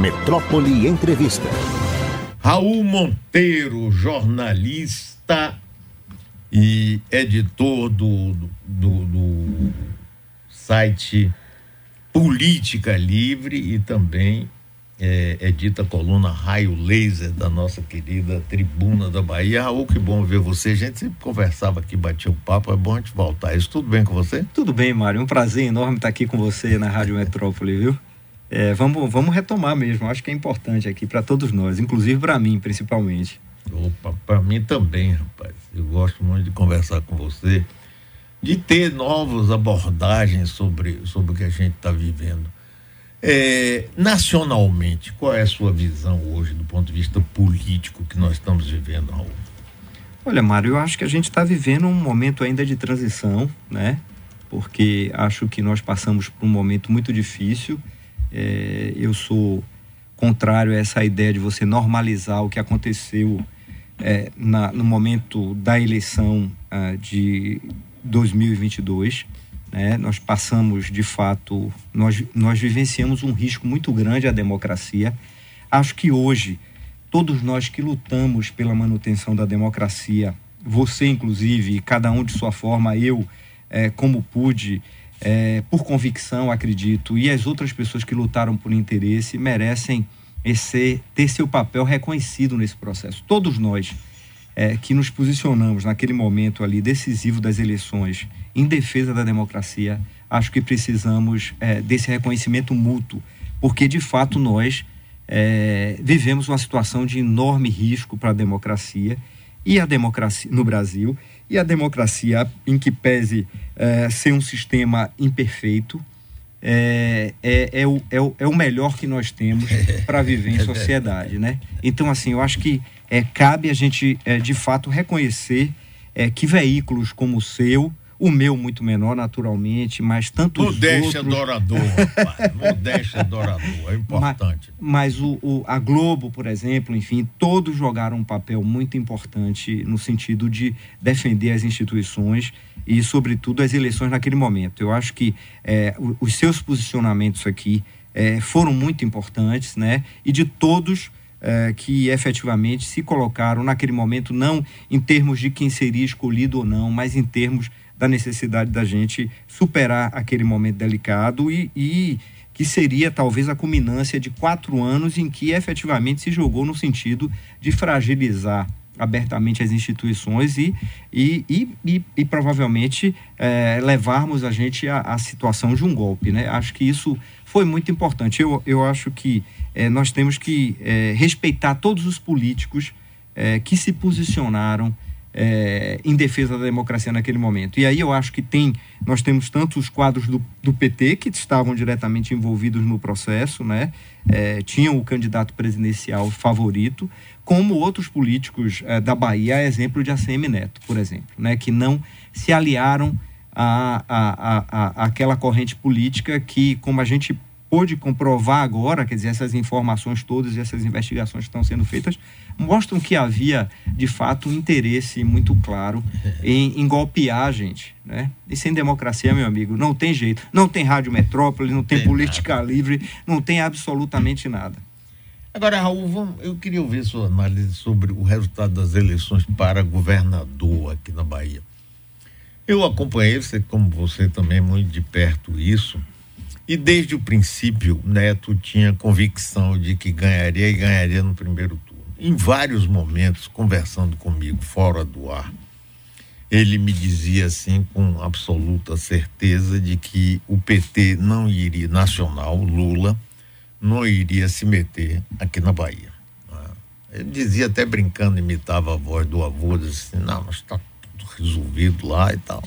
Metrópole Entrevista. Raul Monteiro, jornalista e editor do, do, do site Política Livre e também é, edita a coluna Raio Laser da nossa querida Tribuna da Bahia. Raul, que bom ver você. A gente sempre conversava aqui, batia um papo, é bom a gente voltar. Isso tudo bem com você? Tudo bem, Mário. Um prazer enorme estar aqui com você na Rádio Metrópole, viu? É, vamos, vamos retomar mesmo. Acho que é importante aqui para todos nós, inclusive para mim, principalmente. Opa, para mim também, rapaz. Eu gosto muito de conversar com você, de ter novas abordagens sobre, sobre o que a gente está vivendo. É, nacionalmente, qual é a sua visão hoje do ponto de vista político que nós estamos vivendo, Raul? Olha, Mário, eu acho que a gente está vivendo um momento ainda de transição, né? Porque acho que nós passamos por um momento muito difícil. É, eu sou contrário a essa ideia de você normalizar o que aconteceu é, na, no momento da eleição uh, de 2022. Né? Nós passamos, de fato, nós, nós vivenciamos um risco muito grande à democracia. Acho que hoje, todos nós que lutamos pela manutenção da democracia, você inclusive, cada um de sua forma, eu, é, como pude, é, por convicção, acredito, e as outras pessoas que lutaram por interesse, merecem esse, ter seu papel reconhecido nesse processo. Todos nós é, que nos posicionamos naquele momento ali decisivo das eleições em defesa da democracia, acho que precisamos é, desse reconhecimento mútuo, porque de fato nós é, vivemos uma situação de enorme risco para a democracia e a democracia no Brasil e a democracia em que pese é, ser um sistema imperfeito é, é, é, o, é, o, é o melhor que nós temos para viver em é sociedade, né? Então assim, eu acho que é, cabe a gente é, de fato reconhecer é, que veículos como o seu o meu muito menor, naturalmente, mas tantos Modéstia outros... adorador, rapaz. Modéstia adorador, é importante. Mas, mas o, o, a Globo, por exemplo, enfim, todos jogaram um papel muito importante no sentido de defender as instituições e, sobretudo, as eleições naquele momento. Eu acho que é, os seus posicionamentos aqui é, foram muito importantes, né? E de todos... É, que efetivamente se colocaram naquele momento, não em termos de quem seria escolhido ou não, mas em termos da necessidade da gente superar aquele momento delicado e, e que seria talvez a culminância de quatro anos em que efetivamente se jogou no sentido de fragilizar abertamente as instituições e, e, e, e, e provavelmente é, levarmos a gente à, situação de um golpe. Né? Acho que isso foi muito importante. Eu, eu acho que é, nós temos que é, respeitar todos os políticos que se posicionaram é, em defesa da democracia naquele momento. E aí eu acho que tem, nós temos tanto os quadros do, do PT que estavam diretamente envolvidos no processo, né? É, tinham o candidato presidencial favorito, como outros políticos é, da Bahia, exemplo de ACM Neto, por exemplo, né? Que não se aliaram a, a, a, a aquela corrente política que, como a gente pôde comprovar agora, quer dizer, essas informações todas e essas investigações que estão sendo feitas mostram que havia, de fato, um interesse muito claro em, em golpear a gente. Né? E sem democracia, meu amigo, não tem jeito. Não tem Rádio Metrópole, não tem, tem política nada. livre, não tem absolutamente nada. Agora, Raul, eu queria ouvir sua análise sobre o resultado das eleições para governador aqui na Bahia. Eu acompanhei, você, como você também, muito de perto isso. E desde o princípio, Neto tinha convicção de que ganharia e ganharia no primeiro turno. Em vários momentos, conversando comigo fora do ar, ele me dizia assim com absoluta certeza de que o PT não iria, nacional, Lula, não iria se meter aqui na Bahia. Ah, ele dizia até brincando, imitava a voz do avô, dizia assim, não, mas está tudo resolvido lá e tal.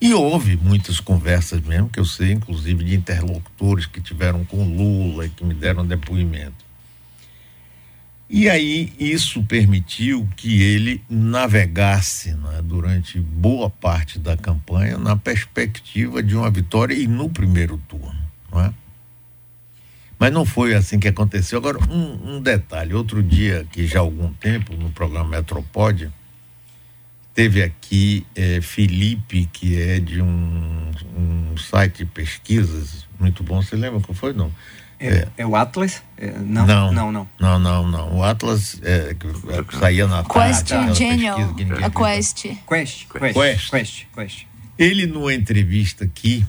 E houve muitas conversas mesmo, que eu sei, inclusive, de interlocutores que tiveram com Lula e que me deram depoimento. E aí isso permitiu que ele navegasse né, durante boa parte da campanha na perspectiva de uma vitória e no primeiro turno. Não é? Mas não foi assim que aconteceu. Agora, um, um detalhe: outro dia, que já há algum tempo, no programa Metropódia, Teve aqui é, Felipe, que é de um, um, site de pesquisas muito bom. Você lembra qual foi? Não. É, é, é o Atlas? É, não, não, não, não. Não, não, não. O Atlas é, saía na Quest Genial. A Quest. Quest. Quest. Quest. Quest. Quest. Ele, numa entrevista aqui,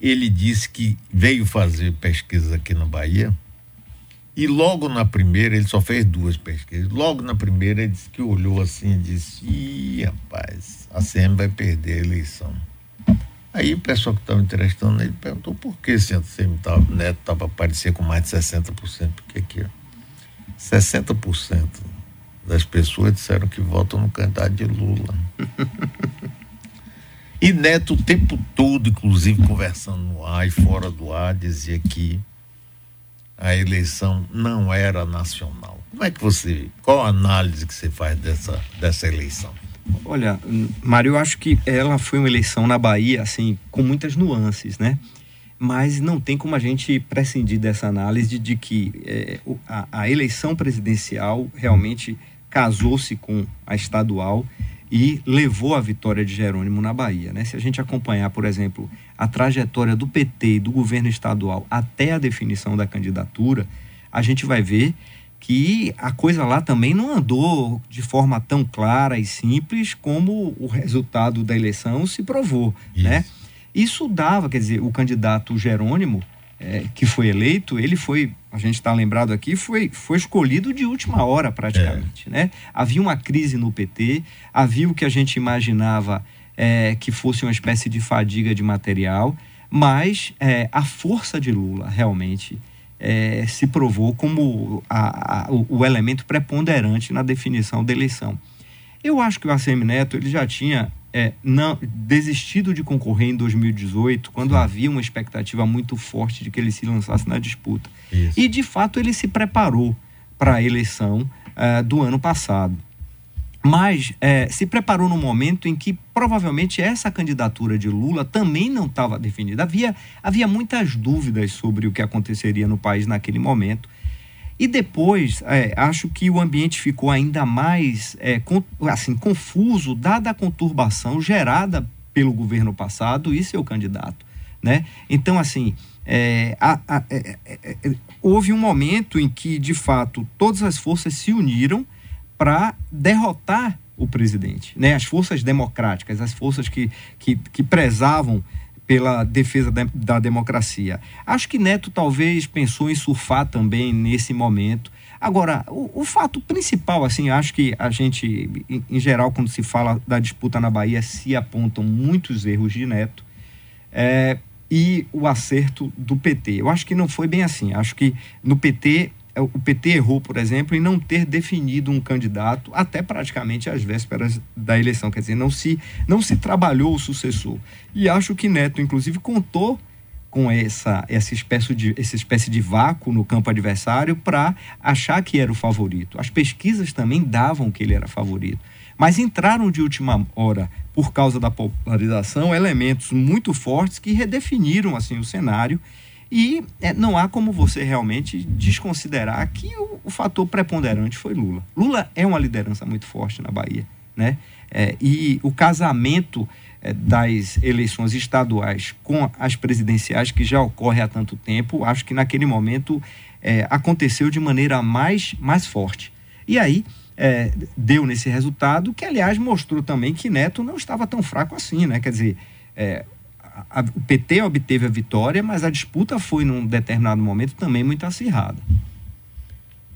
ele disse que veio fazer pesquisa aqui na Bahia e logo na primeira, ele só fez duas pesquisas. Logo na primeira, ele disse que olhou assim e disse: Ih, rapaz, a CM vai perder a eleição. Aí o pessoal que estava entrevistando ele perguntou por que esse ACM tava, Neto estava aparecendo com mais de 60%. Porque aqui, ó, 60% das pessoas disseram que votam no candidato de Lula. e Neto o tempo todo, inclusive conversando no ar e fora do ar, dizia que a eleição não era nacional. Como é que você, qual a análise que você faz dessa, dessa eleição? Olha, Mário, eu acho que ela foi uma eleição na Bahia, assim, com muitas nuances, né? Mas não tem como a gente prescindir dessa análise de que é, a, a eleição presidencial realmente casou-se com a estadual e levou a vitória de Jerônimo na Bahia. Né? Se a gente acompanhar, por exemplo, a trajetória do PT e do governo estadual até a definição da candidatura, a gente vai ver que a coisa lá também não andou de forma tão clara e simples como o resultado da eleição se provou. Isso. Né? Isso dava, quer dizer, o candidato Jerônimo, é, que foi eleito, ele foi, a gente está lembrado aqui, foi, foi escolhido de última hora praticamente. É. Né? Havia uma crise no PT, havia o que a gente imaginava é, que fosse uma espécie de fadiga de material, mas é, a força de Lula realmente é, se provou como a, a, o, o, elemento preponderante na definição da eleição. Eu acho que o ACM Neto ele já tinha é, não, desistido de concorrer em 2018, quando Sim. havia uma expectativa muito forte de que ele se lançasse na disputa. Isso. E, de fato, ele se preparou para a eleição é, do ano passado. Mas é, se preparou no momento em que provavelmente essa candidatura de Lula também não estava definida. Havia, havia muitas dúvidas sobre o que aconteceria no país naquele momento. E depois, é, acho que o ambiente ficou ainda mais é, assim, confuso, dada a conturbação gerada pelo governo passado e seu candidato. Né? Então, assim, é, a, a, é, é, é, houve um momento em que, de fato, todas as forças se uniram para derrotar o presidente. Né? As forças democráticas, as forças que, que, que prezavam pela defesa de, da democracia. Acho que Neto talvez pensou em surfar também nesse momento. Agora, o, o, fato principal, assim, acho que a gente, em, em, geral, quando se fala da disputa na Bahia, se apontam muitos erros de Neto é, e o acerto do PT. Eu acho que não foi bem assim. Acho que no PT o PT errou, por exemplo, em não ter definido um candidato até praticamente às vésperas da eleição, quer dizer, não se, não se trabalhou o sucessor. E acho que Neto, inclusive, contou com essa, essa, espécie de, essa espécie de vácuo no campo adversário para achar que era o favorito. As pesquisas também davam que ele era favorito. Mas entraram de última hora, por causa da popularização, elementos muito fortes que redefiniram assim o cenário e é, não há como você realmente desconsiderar que o, o, fator preponderante foi Lula. Lula é uma liderança muito forte na Bahia, né? É, e o casamento é, das eleições estaduais com as presidenciais, que já ocorre há tanto tempo, acho que naquele momento é, aconteceu de maneira mais, mais forte. E aí é, deu nesse resultado, que aliás mostrou também que Neto não estava tão fraco assim, né? Quer dizer, é, a, o PT obteve a vitória, mas a disputa foi, num determinado momento, também muito acirrada.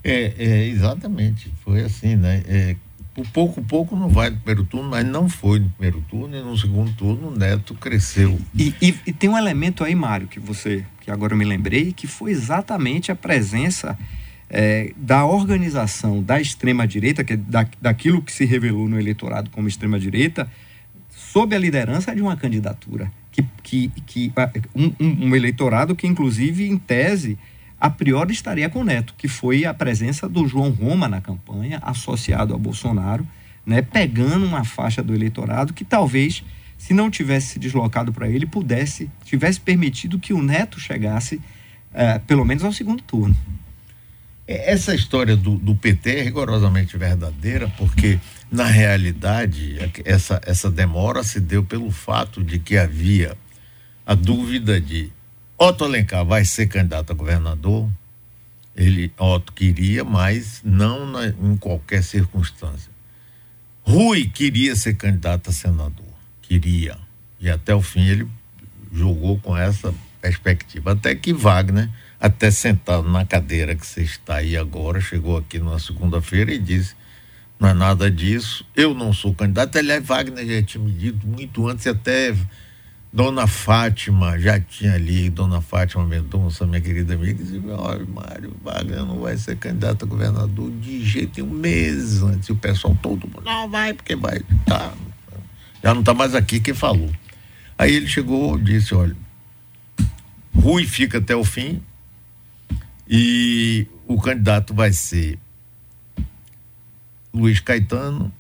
É, é exatamente. Foi assim, né? É, por pouco, pouco não vai no primeiro turno, mas não foi no primeiro turno e no segundo turno o Neto cresceu. E, e, e tem um elemento aí, Mário, que você, que agora eu me lembrei, que foi exatamente a presença é, da organização da extrema-direita, que é da, daquilo que se revelou no eleitorado como extrema-direita, sob a liderança de uma candidatura que, que, que um, um, eleitorado que, inclusive, em tese, a priori estaria com o Neto, que foi a presença do João Roma na campanha, associado a Bolsonaro, né, pegando uma faixa do eleitorado que talvez, se não tivesse se deslocado para ele, pudesse, tivesse permitido que o Neto chegasse, é, pelo menos ao segundo turno. É, essa história do, do PT é rigorosamente verdadeira, porque na realidade, essa, essa demora se deu pelo fato de que havia a dúvida de Otto Alencar vai ser candidato a governador? Ele, Otto queria, mas não na, em qualquer circunstância. Rui queria ser candidato a senador. Queria. E até o fim ele jogou com essa perspectiva. Até que Wagner, até sentado na cadeira que você está aí agora, chegou aqui na segunda-feira e disse: não é nada disso, eu não sou candidato. Aliás, Wagner já tinha me dito muito antes, até Dona Fátima já tinha ali, Dona Fátima Mendonça, minha querida amiga, dizia: olha, Mário Wagner não vai ser candidato a governador de jeito nenhum, mês antes. O pessoal todo mundo, não vai, porque vai. Tá. Já não está mais aqui quem falou. Aí ele chegou e disse: olha, Rui fica até o fim e o candidato vai ser Luiz Caetano,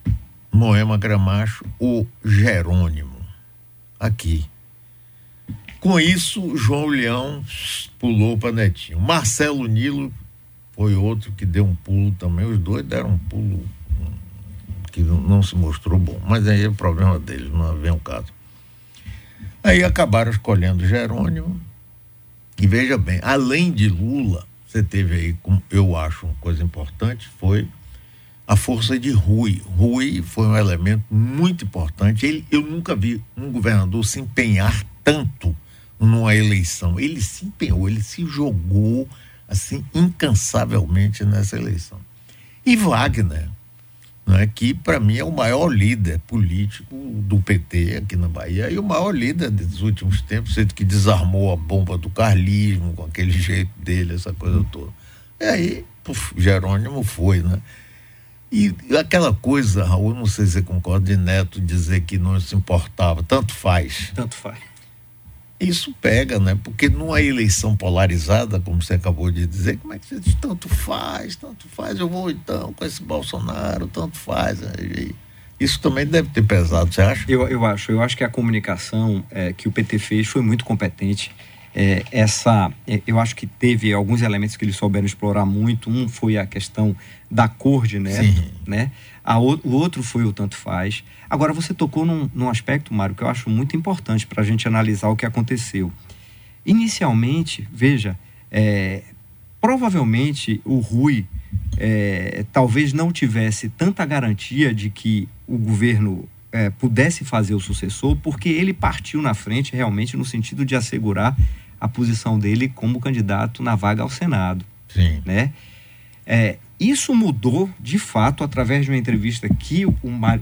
Moema Gramacho ou Jerônimo. Aqui. Com isso, João Leão pulou para Netinho. Marcelo Nilo foi outro que deu um pulo também. Os dois deram um pulo que não se mostrou bom. Mas aí é o problema deles, não vem o caso. Aí acabaram escolhendo Jerônimo. E veja bem, além de Lula, você teve aí, eu acho, uma coisa importante, foi a força de Rui. Rui foi um elemento muito importante. Ele, eu nunca vi um governador se empenhar tanto numa eleição. Ele se empenhou, ele se jogou assim incansavelmente nessa eleição. E Wagner, né, que para mim é o maior líder político do PT aqui na Bahia e o maior líder dos últimos tempos, ele que desarmou a bomba do carlismo com aquele jeito dele, essa coisa toda. E aí, puf, Jerônimo foi, né? E aquela coisa, Raul, não sei se você concorda, de Neto dizer que não se importava, tanto faz. Tanto faz. Isso pega, né? Porque numa eleição polarizada, como você acabou de dizer, como é que você diz, tanto faz, tanto faz, eu vou então com esse Bolsonaro, tanto faz. Né? Isso também deve ter pesado, você acha? Eu, eu acho, eu acho que a comunicação é, que o PT fez foi muito competente é, essa, é, eu acho que teve alguns elementos que eles souberam explorar muito. Um foi a questão da cor de neto, né? A, o, o outro foi o tanto faz. Agora, você tocou num, num aspecto, Mário, que eu acho muito importante para a gente analisar o que aconteceu. Inicialmente, veja, é, provavelmente o Rui é, talvez não tivesse tanta garantia de que o governo é, pudesse fazer o sucessor, porque ele partiu na frente realmente no sentido de assegurar a posição dele como candidato na vaga ao Senado. Sim. Né? É, isso mudou, de fato, através de uma entrevista que o,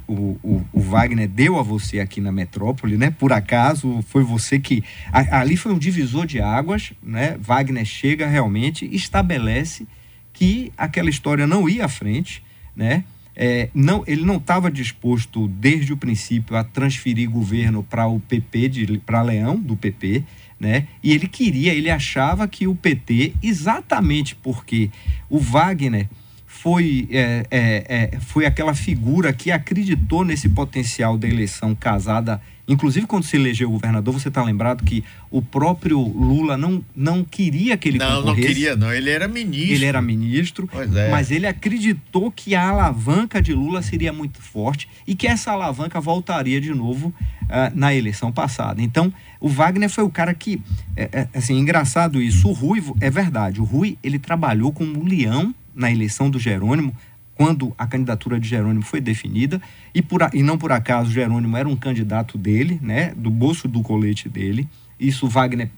o, o, Wagner deu a você aqui na metrópole, né? Por acaso, foi você que. A, ali foi um divisor de águas, né? Wagner chega realmente, estabelece que aquela história não ia à frente, né? É, não, ele não estava disposto desde o princípio a transferir governo para o PP, para Leão, do PP, né? E ele queria, ele achava que o PT, exatamente porque o Wagner foi, é, é, é, foi aquela figura que acreditou nesse potencial da eleição casada Inclusive, quando se elegeu o governador, você está lembrado que o próprio Lula não, não queria que ele não. Não, não queria, não. Ele era ministro. Ele era ministro, é. mas ele acreditou que a alavanca de Lula seria muito forte e que essa alavanca voltaria de novo uh, na eleição passada. Então, o Wagner foi o cara que, é, é, assim, engraçado isso. O Rui, é verdade, o Rui, ele trabalhou como leão na eleição do Jerônimo, quando a candidatura de Jerônimo foi definida, e, por, e não por acaso Jerônimo era um candidato dele, né, do bolso do colete dele. Isso Wagner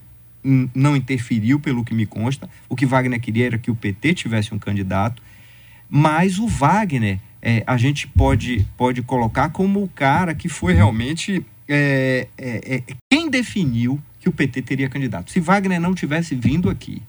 não interferiu, pelo que me consta. O que Wagner queria era que o PT tivesse um candidato, mas o Wagner é, a gente pode, pode colocar como o cara que foi realmente é, é, é quem definiu que o PT teria candidato. Se Wagner não tivesse vindo aqui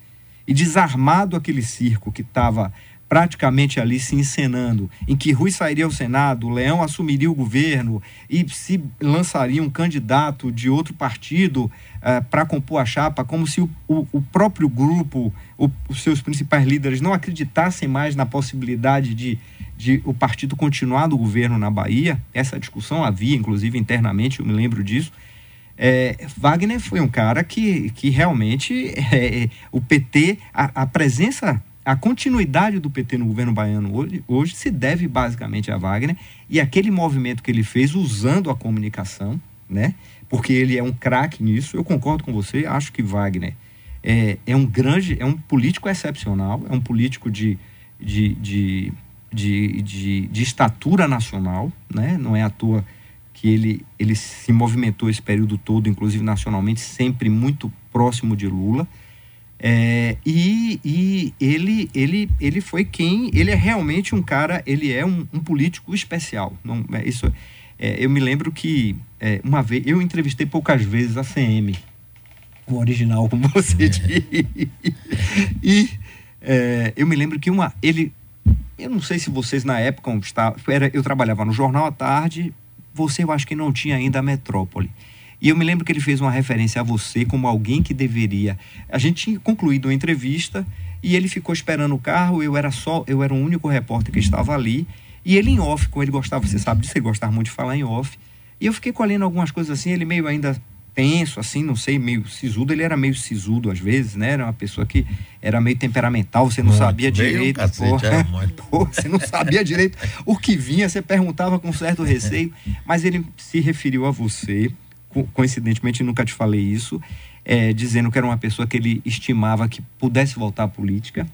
e desarmado aquele circo que estava praticamente ali se encenando, em que Rui sairia ao Senado, Leão assumiria o governo e se lançaria um candidato de outro partido uh, eh, para compor a chapa, como se o, o, o próprio grupo, o, os seus principais líderes não acreditassem mais na possibilidade de, de o partido continuar no governo na Bahia. Essa discussão havia, inclusive, internamente, eu me lembro disso. É, Wagner foi um cara que, que realmente é, o PT, a, a presença a continuidade do PT no governo baiano hoje, hoje, se deve basicamente a Wagner e aquele movimento que ele fez usando a comunicação, né? Porque ele é um craque nisso. Eu concordo com você, acho que Wagner é, é um grande, é um político excepcional, é um político de, de, de, de, de, de estatura nacional, né? não é à toa que ele, ele se movimentou esse período todo, inclusive nacionalmente, sempre muito próximo de Lula. É, e, e ele, ele, ele foi quem. Ele é realmente um cara, ele é um, um político especial. Não, é, isso, é, eu me lembro que é, uma vez eu entrevistei poucas vezes a CM, o original, como você disse. e é, eu me lembro que uma. Ele. Eu não sei se vocês na época estavam. Era, eu trabalhava no Jornal à Tarde, você eu acho que não tinha ainda a Metrópole. E eu me lembro que ele fez uma referência a você como alguém que deveria. A gente tinha concluído a entrevista e ele ficou esperando o carro. Eu era só, eu era o único repórter que estava ali. E ele em off, como ele gostava, você sabe disso, ele gostava muito de falar em off. E eu fiquei colhendo algumas coisas assim, ele meio ainda tenso, assim, não sei, meio sisudo. Ele era meio sisudo às vezes, né? Era uma pessoa que era meio temperamental, você não muito, sabia direito. Cacete, pô, você não sabia direito o que vinha, você perguntava com certo receio. Mas ele se referiu a você coincidentemente nunca te falei isso, é, dizendo que era uma pessoa que ele estimava que pudesse voltar à política,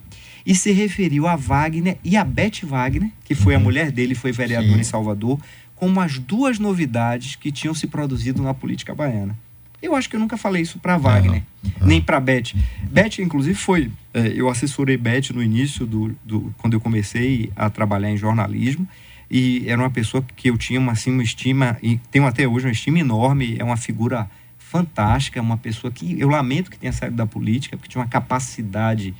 e se referiu a Wagner e a Beth Wagner, que foi uhum. a mulher dele, foi vereadora Sim. em Salvador, como as duas novidades que tinham se produzido na política baiana. Eu acho que eu nunca falei isso para Wagner, uhum. nem para Beth. Beth, inclusive, foi. É, eu assessorei Beth no início do, do, quando eu comecei a trabalhar em jornalismo e era uma pessoa que eu tinha uma, assim, uma estima, e tenho até hoje uma estima enorme, é uma figura fantástica, uma pessoa que eu lamento que tenha saído da política, porque tinha uma capacidade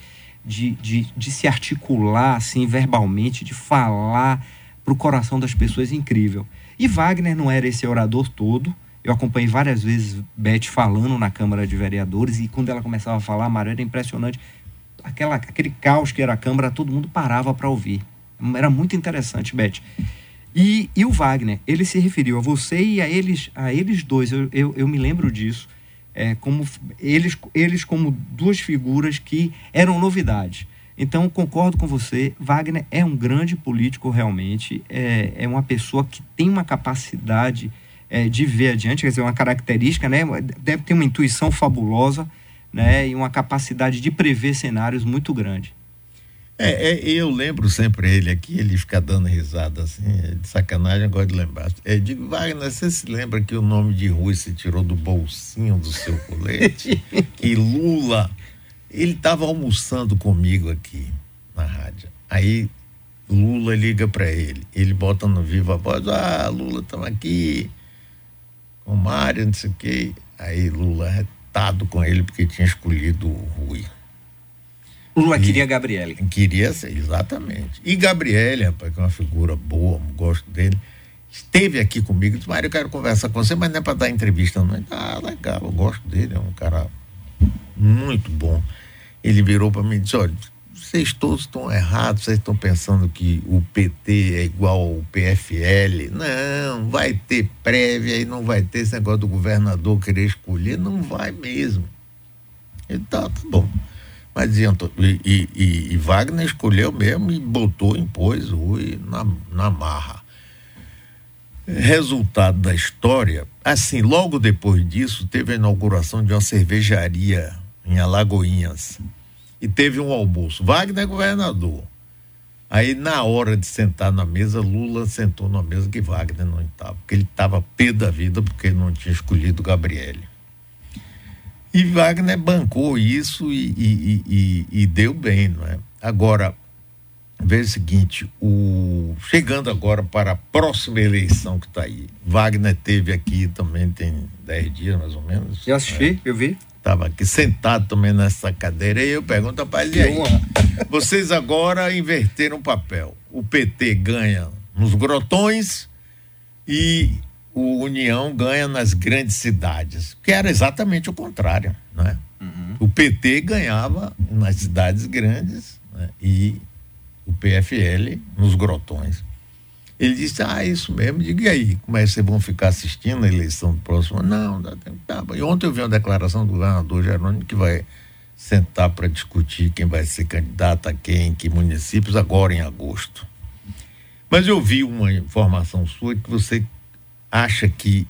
de, de, de se articular assim verbalmente, de falar para o coração das pessoas incrível. E Wagner não era esse orador todo. Eu acompanhei várias vezes Beth falando na Câmara de Vereadores e quando ela começava a falar, Mário, era impressionante. Aquela, aquele caos que era a Câmara, todo mundo parava para ouvir. Era muito interessante, Beth. E, e o Wagner, ele se referiu a você e a eles, a eles dois, eu, eu, eu me lembro disso, é, como eles, eles como duas figuras que eram novidades. Então, concordo com você, Wagner é um grande político realmente, é, é uma pessoa que tem uma capacidade é, de ver adiante, quer dizer, uma característica, né? deve ter uma intuição fabulosa né? e uma capacidade de prever cenários muito grande. É, é, eu lembro sempre ele aqui, ele fica dando risada assim, de sacanagem, eu gosto de lembrar. É, digo, Wagner, você se lembra que o nome de Rui se tirou do bolsinho do seu colete? que Lula, ele estava almoçando comigo aqui na rádio. Aí Lula liga para ele, ele bota no vivo a voz, ah, Lula, estamos aqui com o Mário, não sei o quê. Aí Lula retado com ele porque tinha escolhido o Rui. Lula e queria Gabriele. Queria ser, exatamente. E Gabriele, rapaz, que é uma figura boa, gosto dele, esteve aqui comigo, disse, Mário, eu quero conversar com você, mas não é para dar entrevista, não. Ah, legal, eu gosto dele, é um cara muito bom. Ele virou para mim e disse, olha, vocês todos estão errados, vocês estão pensando que o PT é igual ao PFL. Não, vai ter prévia e não vai ter esse negócio do governador querer escolher, não vai mesmo. Então, tá bom. Mas e, e, e, Wagner escolheu mesmo e botou, impôs Rui na, na marra. Resultado da história, assim, logo depois disso, teve a inauguração de uma cervejaria em Alagoinhas. E teve um almoço. Wagner é governador. Aí, na hora de sentar na mesa, Lula sentou na mesa que Wagner não estava, porque ele estava pé da vida porque não tinha escolhido Gabriele. E Wagner bancou isso e, e, e, e deu bem, não é? Agora, veja o seguinte, o, chegando agora para a próxima eleição que está aí, Wagner teve aqui também, tem dez dias mais ou menos. Eu assisti, né? eu vi. Estava aqui sentado também nessa cadeira e eu pergunto para ele aí, vocês agora inverteram o papel. O PT ganha nos grotões e o União ganha nas grandes cidades, que era exatamente o contrário, né? Uhum. O PT ganhava nas cidades grandes né? e o PFL nos grotões. Ele disse, ah, isso mesmo, diga aí, como é que vocês vão ficar assistindo a eleição próxima? Não, dá tempo. Tá. E ontem eu vi uma declaração do governador Jerônimo que vai sentar para discutir quem vai ser candidato a quem, em que municípios, agora em agosto. Mas eu vi uma informação sua que você acha que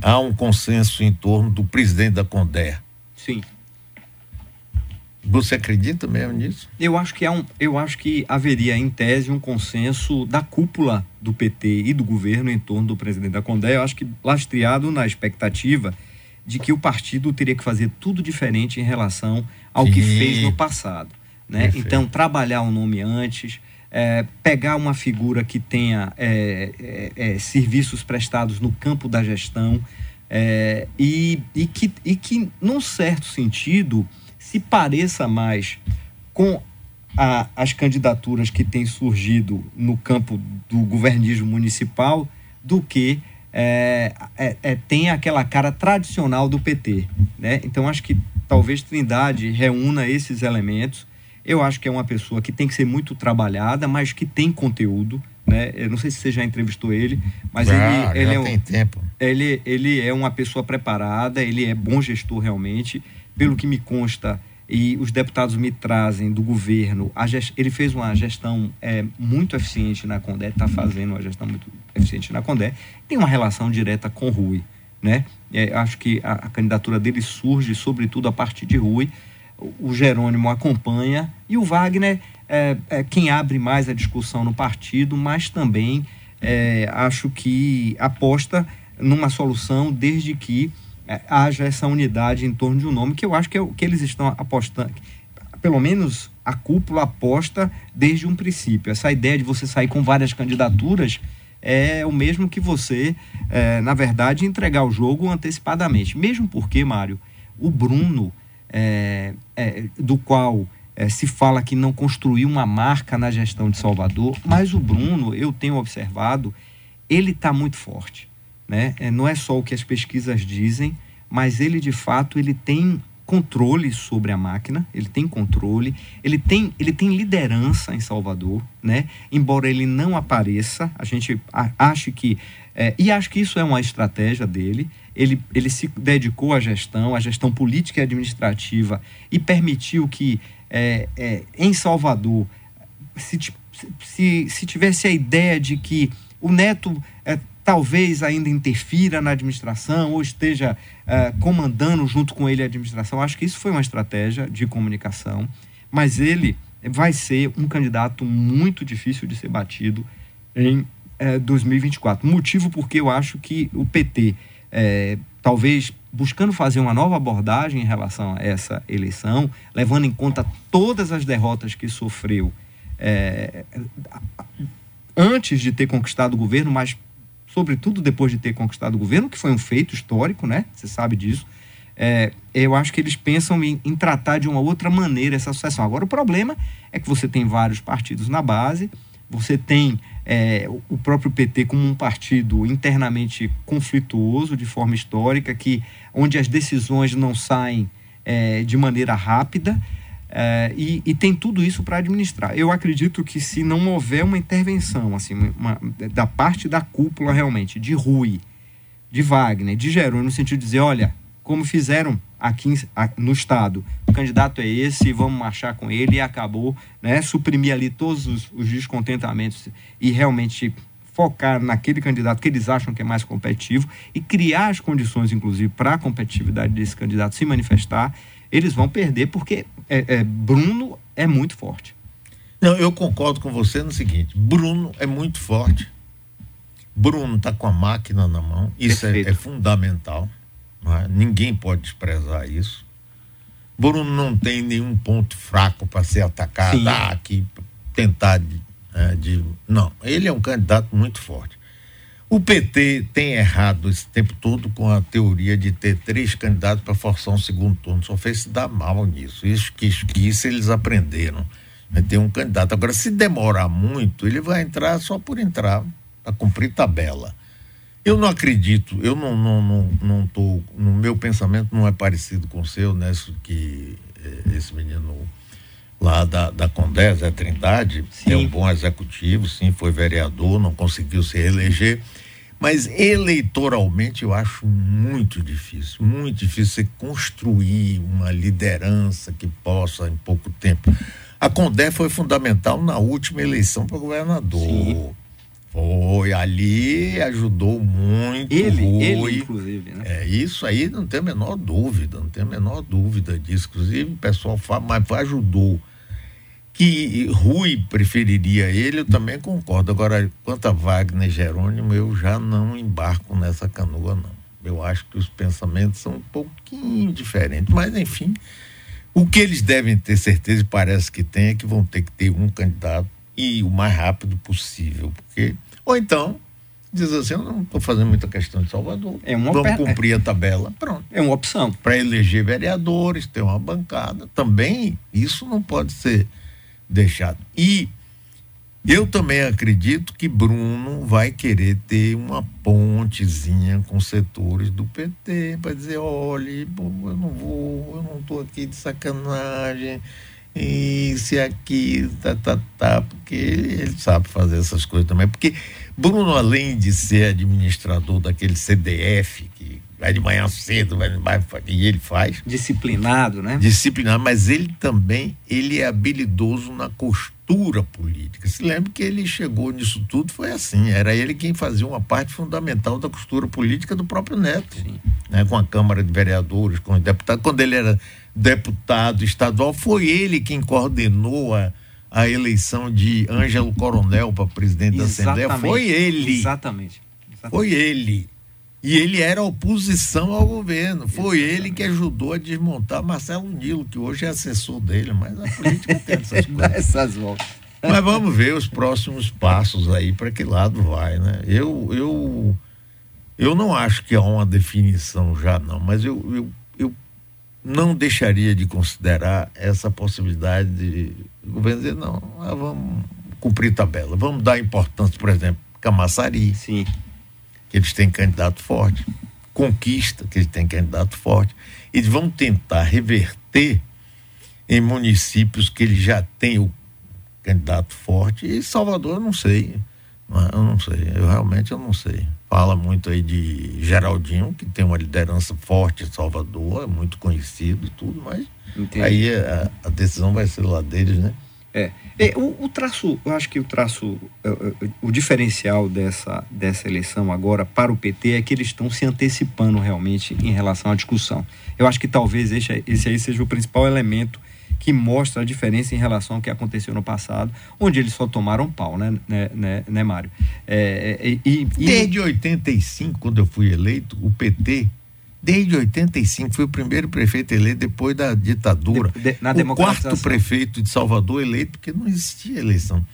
há um consenso em torno do presidente da Conder. Sim. Você acredita mesmo nisso? Eu acho que é um, eu acho que haveria em tese um consenso da cúpula do PT e do governo em torno do presidente da Condé. Eu acho que lastreado na expectativa de que o partido teria que fazer tudo diferente em relação ao Sim. que fez no passado, né? Então trabalhar o nome antes, é, pegar uma figura que tenha é, é, é serviços prestados no campo da gestão é, e, e, que, e que, num certo sentido, se pareça mais com a, as candidaturas que têm surgido no campo do governismo municipal do que é, é, é, tem aquela cara tradicional do PT. Né? Então, acho que talvez Trindade reúna esses elementos. Eu acho que é uma pessoa que tem que ser muito trabalhada, mas que tem conteúdo. Né? Eu não sei se você já entrevistou ele, mas já, ele, ele, é um, tempo. Ele, ele é uma pessoa preparada, ele é bom gestor realmente pelo que me consta e os deputados me trazem do governo, gest... ele fez uma gestão é, muito eficiente na Condé, está fazendo uma gestão muito eficiente na Condé, tem uma relação direta com Rui. Né? É, acho que a, a, candidatura dele surge, sobretudo, a partir de Rui. O, Jerônimo acompanha e o Wagner é, é, quem abre mais a discussão no partido, mas também é, acho que aposta numa solução desde que é, haja essa unidade em torno de um nome, que eu acho que é o que eles estão apostando. Pelo menos a cúpula aposta desde um princípio. Essa ideia de você sair com várias candidaturas é o mesmo que você, é, na verdade, entregar o jogo antecipadamente. Mesmo porque, Mário, o Bruno, é, é, do qual é, se fala que não construiu uma marca na gestão de Salvador, mas o Bruno, eu tenho observado, ele está muito forte. Né? É, não é só o que as pesquisas dizem, mas ele de fato ele tem controle sobre a máquina, ele tem controle, ele tem, ele tem liderança em Salvador, né? Embora ele não apareça, a gente acha que é, e acho que isso é uma estratégia dele. Ele, ele se dedicou à gestão, à gestão política e administrativa e permitiu que é, é, em Salvador se, se, se tivesse a ideia de que o Neto é, talvez ainda interfira na administração ou esteja uh, comandando junto com ele a administração. Acho que isso foi uma estratégia de comunicação, mas ele vai ser um candidato muito difícil de ser batido em uh, eh, 2024. Motivo porque eu acho que o PT, eh, talvez buscando fazer uma nova abordagem em relação a essa eleição, levando em conta todas as derrotas que sofreu antes de ter conquistado o governo, mas sobretudo depois de ter conquistado o governo, que foi um feito histórico, né? Você sabe disso. É, eu acho que eles pensam em, em, tratar de uma outra maneira essa sucessão. Agora, o problema é que você tem vários partidos na base, você tem é, o próprio PT como um partido internamente conflituoso, de forma histórica, que onde as decisões não saem é, de maneira rápida. É, e, e, tem tudo isso para administrar. Eu acredito que se não houver uma intervenção assim, uma, da parte da cúpula realmente, de Rui, de Wagner, de Jerônimo, no sentido de dizer, olha, como fizeram aqui no Estado, o candidato é esse, vamos marchar com ele e acabou, né, suprimir ali todos os, os descontentamentos e realmente focar naquele candidato que eles acham que é mais competitivo e criar as condições, inclusive, para a competitividade desse candidato se manifestar eles vão perder porque é, é, Bruno é muito forte. Não, eu concordo com você no seguinte: Bruno é muito forte. Bruno está com a máquina na mão, isso é, é, fundamental. É? Ninguém pode desprezar isso. Bruno não tem nenhum ponto fraco para ser atacado, ah, aqui, tentar de, é, de. Não, ele é um candidato muito forte. O PT tem errado esse tempo todo com a teoria de ter três candidatos para forçar um segundo turno. Só fez se dar mal nisso. Isso que, que isso eles aprenderam. Vai ter um candidato. Agora, se demorar muito, ele vai entrar só por entrar, para cumprir tabela. Eu não acredito, eu não, não, não, não tô. No meu pensamento não é parecido com o seu, né? Que eh, esse menino lá da, da Condé, Zé Trindade, sim. é um bom executivo, sim, foi vereador, não conseguiu se reeleger. Mas eleitoralmente eu acho muito difícil, muito difícil você construir uma liderança que possa em pouco tempo. A Condé foi fundamental na última eleição para governador. Sim. Foi, ali ajudou muito. Ele, Rui. ele inclusive, né? É, isso aí não tem a menor dúvida, não tem a menor dúvida disso. Inclusive, o pessoal fala, mas ajudou. Que Rui preferiria ele, eu também concordo. Agora, quanto a Wagner e Jerônimo, eu já não embarco nessa canoa, não. Eu acho que os pensamentos são um pouquinho diferentes, mas enfim, o que eles devem ter certeza, e parece que tem, é que vão ter que ter um candidato e o mais rápido possível, porque ou então diz assim, eu não estou fazendo muita questão de Salvador, é uma vamos cumprir a tabela, pronto. É uma opção. Para eleger vereadores, ter uma bancada, também isso não pode ser deixado. E eu também acredito que Bruno vai querer ter uma pontezinha com setores do PT para dizer, olha, eu não vou, eu não estou aqui de sacanagem, isso e aqui, tá, tá, tá, porque ele, ele sabe fazer essas coisas também. Porque Bruno, além de ser administrador daquele CDF, que vai de manhã cedo, vai, vai e ele faz. Disciplinado, né? Disciplinado, mas ele também, ele é habilidoso na costura política. Se lembra que ele chegou nisso tudo, foi assim, era ele quem fazia uma parte fundamental da costura política do próprio Neto, né? com a Câmara de Vereadores, com os deputados, quando ele era deputado estadual, foi ele quem coordenou a, a eleição de Ângelo Coronel para presidente da Assembleia, foi ele. Exatamente. Exatamente. Foi ele. E ele era oposição ao governo. Foi Exatamente. ele que ajudou a desmontar Marcelo Nilo, que hoje é assessor dele, mas a política tem essas coisas. Essas voltas. Mas vamos ver os próximos passos aí, para que lado vai, né? Eu, eu, eu não acho que há uma definição já, não, mas eu, eu, eu não deixaria de considerar essa possibilidade de o governo dizer, não, ah, vamos cumprir tabela, vamos dar importância, por exemplo, Camaçari. Sim que eles têm candidato forte, Conquista, que eles têm candidato forte. Eles vão tentar reverter em municípios que eles já têm o candidato forte. E Salvador, eu não sei. Eu não sei, eu realmente eu não sei. Fala muito aí de Geraldinho, que tem uma liderança forte em Salvador, é muito conhecido e tudo, mas Entendi. aí a, a, decisão vai ser lá deles, né? É. é o, o, traço, eu acho que o traço, o, é, é, o diferencial dessa, dessa eleição agora para o PT é que eles estão se antecipando realmente em relação à discussão. Eu acho que talvez esse, esse aí seja o principal elemento que mostra a diferença em relação ao que aconteceu no passado, onde eles só tomaram pau, né, né, né, né Mário? É, e, e, Desde 85, quando eu fui eleito, o PT Desde 85 foi o primeiro prefeito eleito depois da ditadura. De, de, na o quarto prefeito de Salvador eleito, porque não existia eleição.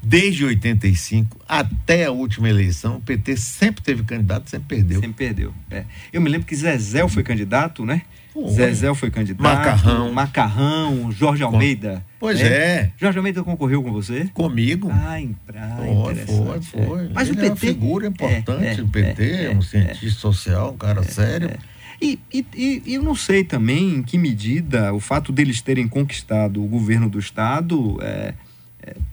Desde 85 até a última eleição, o PT sempre teve candidato, sempre perdeu. Sempre perdeu. É. Eu me lembro que Zezé foi candidato, né? Zezé foi candidato. Macarrão. Macarrão, Jorge Almeida. Pois é. é. Jorge Almeida concorreu com você? Comigo. Ah, em praia. Foi, foi, foi. Mas Ele o PT. É uma figura importante, é, é, o PT, é, um cientista social, um cara sério. E, e, e, eu não sei também em que medida o fato deles terem conquistado o governo do Estado é,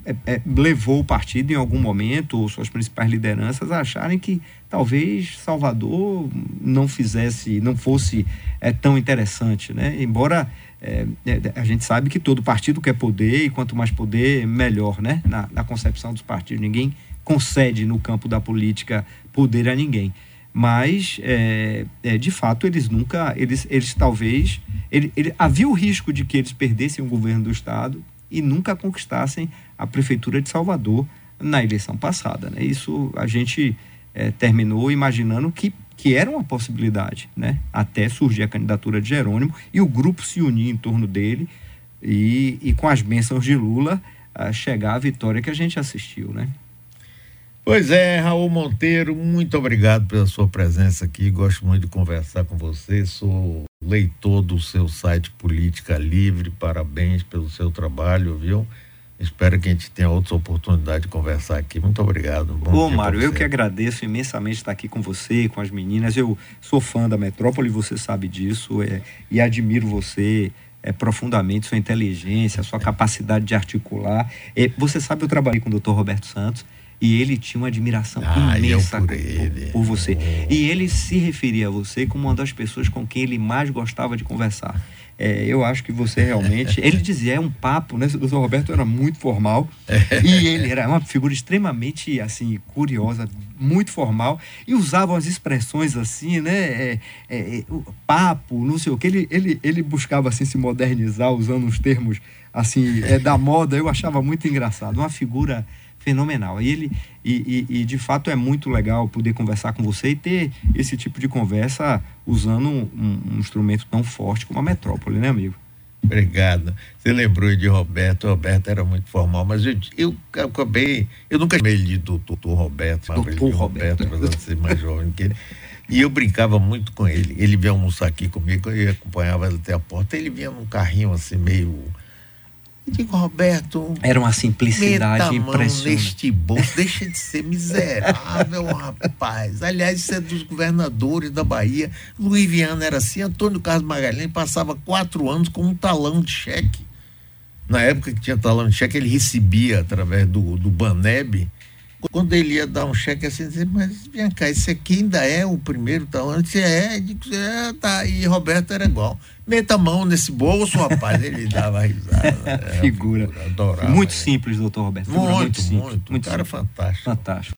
é, é, levou o partido em algum momento, ou suas principais lideranças, a acharem que talvez Salvador não fizesse, não fosse é, tão interessante, né? Embora é, é, a gente sabe que todo partido quer poder e quanto mais poder, melhor, né? Na, na concepção dos partidos. Ninguém concede no campo da política poder a ninguém mas é, de fato eles nunca eles, eles talvez ele, ele, havia o risco de que eles perdessem o governo do estado e nunca conquistassem a prefeitura de Salvador na eleição passada. Né? Isso a gente é, terminou imaginando que, que era uma possibilidade, né? até surgir a candidatura de Jerônimo e o grupo se unir em torno dele e, e com as bênçãos de Lula chegar à vitória que a gente assistiu. Né? Pois é, Raul Monteiro, muito obrigado pela sua presença aqui. Gosto muito de conversar com você. Sou leitor do seu site Política Livre. Parabéns pelo seu trabalho, viu? Espero que a gente tenha outras oportunidades de conversar aqui. Muito obrigado. Bom Ô, Mário, eu que agradeço imensamente estar aqui com você, com as meninas. Eu sou fã da Metrópole, você sabe disso, é, e admiro você é, profundamente, sua inteligência, sua capacidade de articular. É, você sabe, eu trabalhei com o doutor Roberto Santos e ele tinha uma admiração ah, imensa por, por, por, você. Oh. E ele se referia a você como uma das pessoas com quem ele mais gostava de conversar. é, eu acho que você realmente. Ele dizia, é um papo, né? O doutor Roberto era muito formal. É. e ele era uma figura extremamente, assim, curiosa, muito formal. E usava umas expressões assim, né? É, é, é papo, não sei o que. Ele, ele, ele buscava, assim, se modernizar, usando os termos, assim, é, da moda. Eu achava muito engraçado. Uma figura fenomenal. E ele e, e, e, de fato é muito legal poder conversar com você e ter esse tipo de conversa usando um, um instrumento tão forte como a metrópole, né, amigo? Obrigado. Você lembrou de Roberto. Roberto era muito formal, mas eu, eu acabei. Eu nunca chamei ele de doutor Roberto, doutor de Roberto, apesar de ser mais jovem que ele. E eu brincava muito com ele. Ele vinha almoçar aqui comigo, eu acompanhava ele até a porta. Ele vinha num carrinho assim, meio eu digo, Roberto. Era uma simplicidade impressionante. neste bolso, deixa de ser miserável, rapaz. Aliás, isso é dos governadores da Bahia. Luiz Viana era assim, Antônio Carlos Magalhães passava quatro anos com um talão de cheque. Na época que tinha talão de cheque, ele recebia através do, do Baneb quando ele ia dar um cheque assim, dizia, mas vem cá, esse aqui ainda é o primeiro tal. Eu disse, é, digo, é, tá. E Roberto era igual. Meta a mão nesse bolso, rapaz. Ele dava risada. figura. figura adorava, muito simples, doutor Roberto. Muito, muito, simples, muito, muito cara simples. fantástico. Fantástico.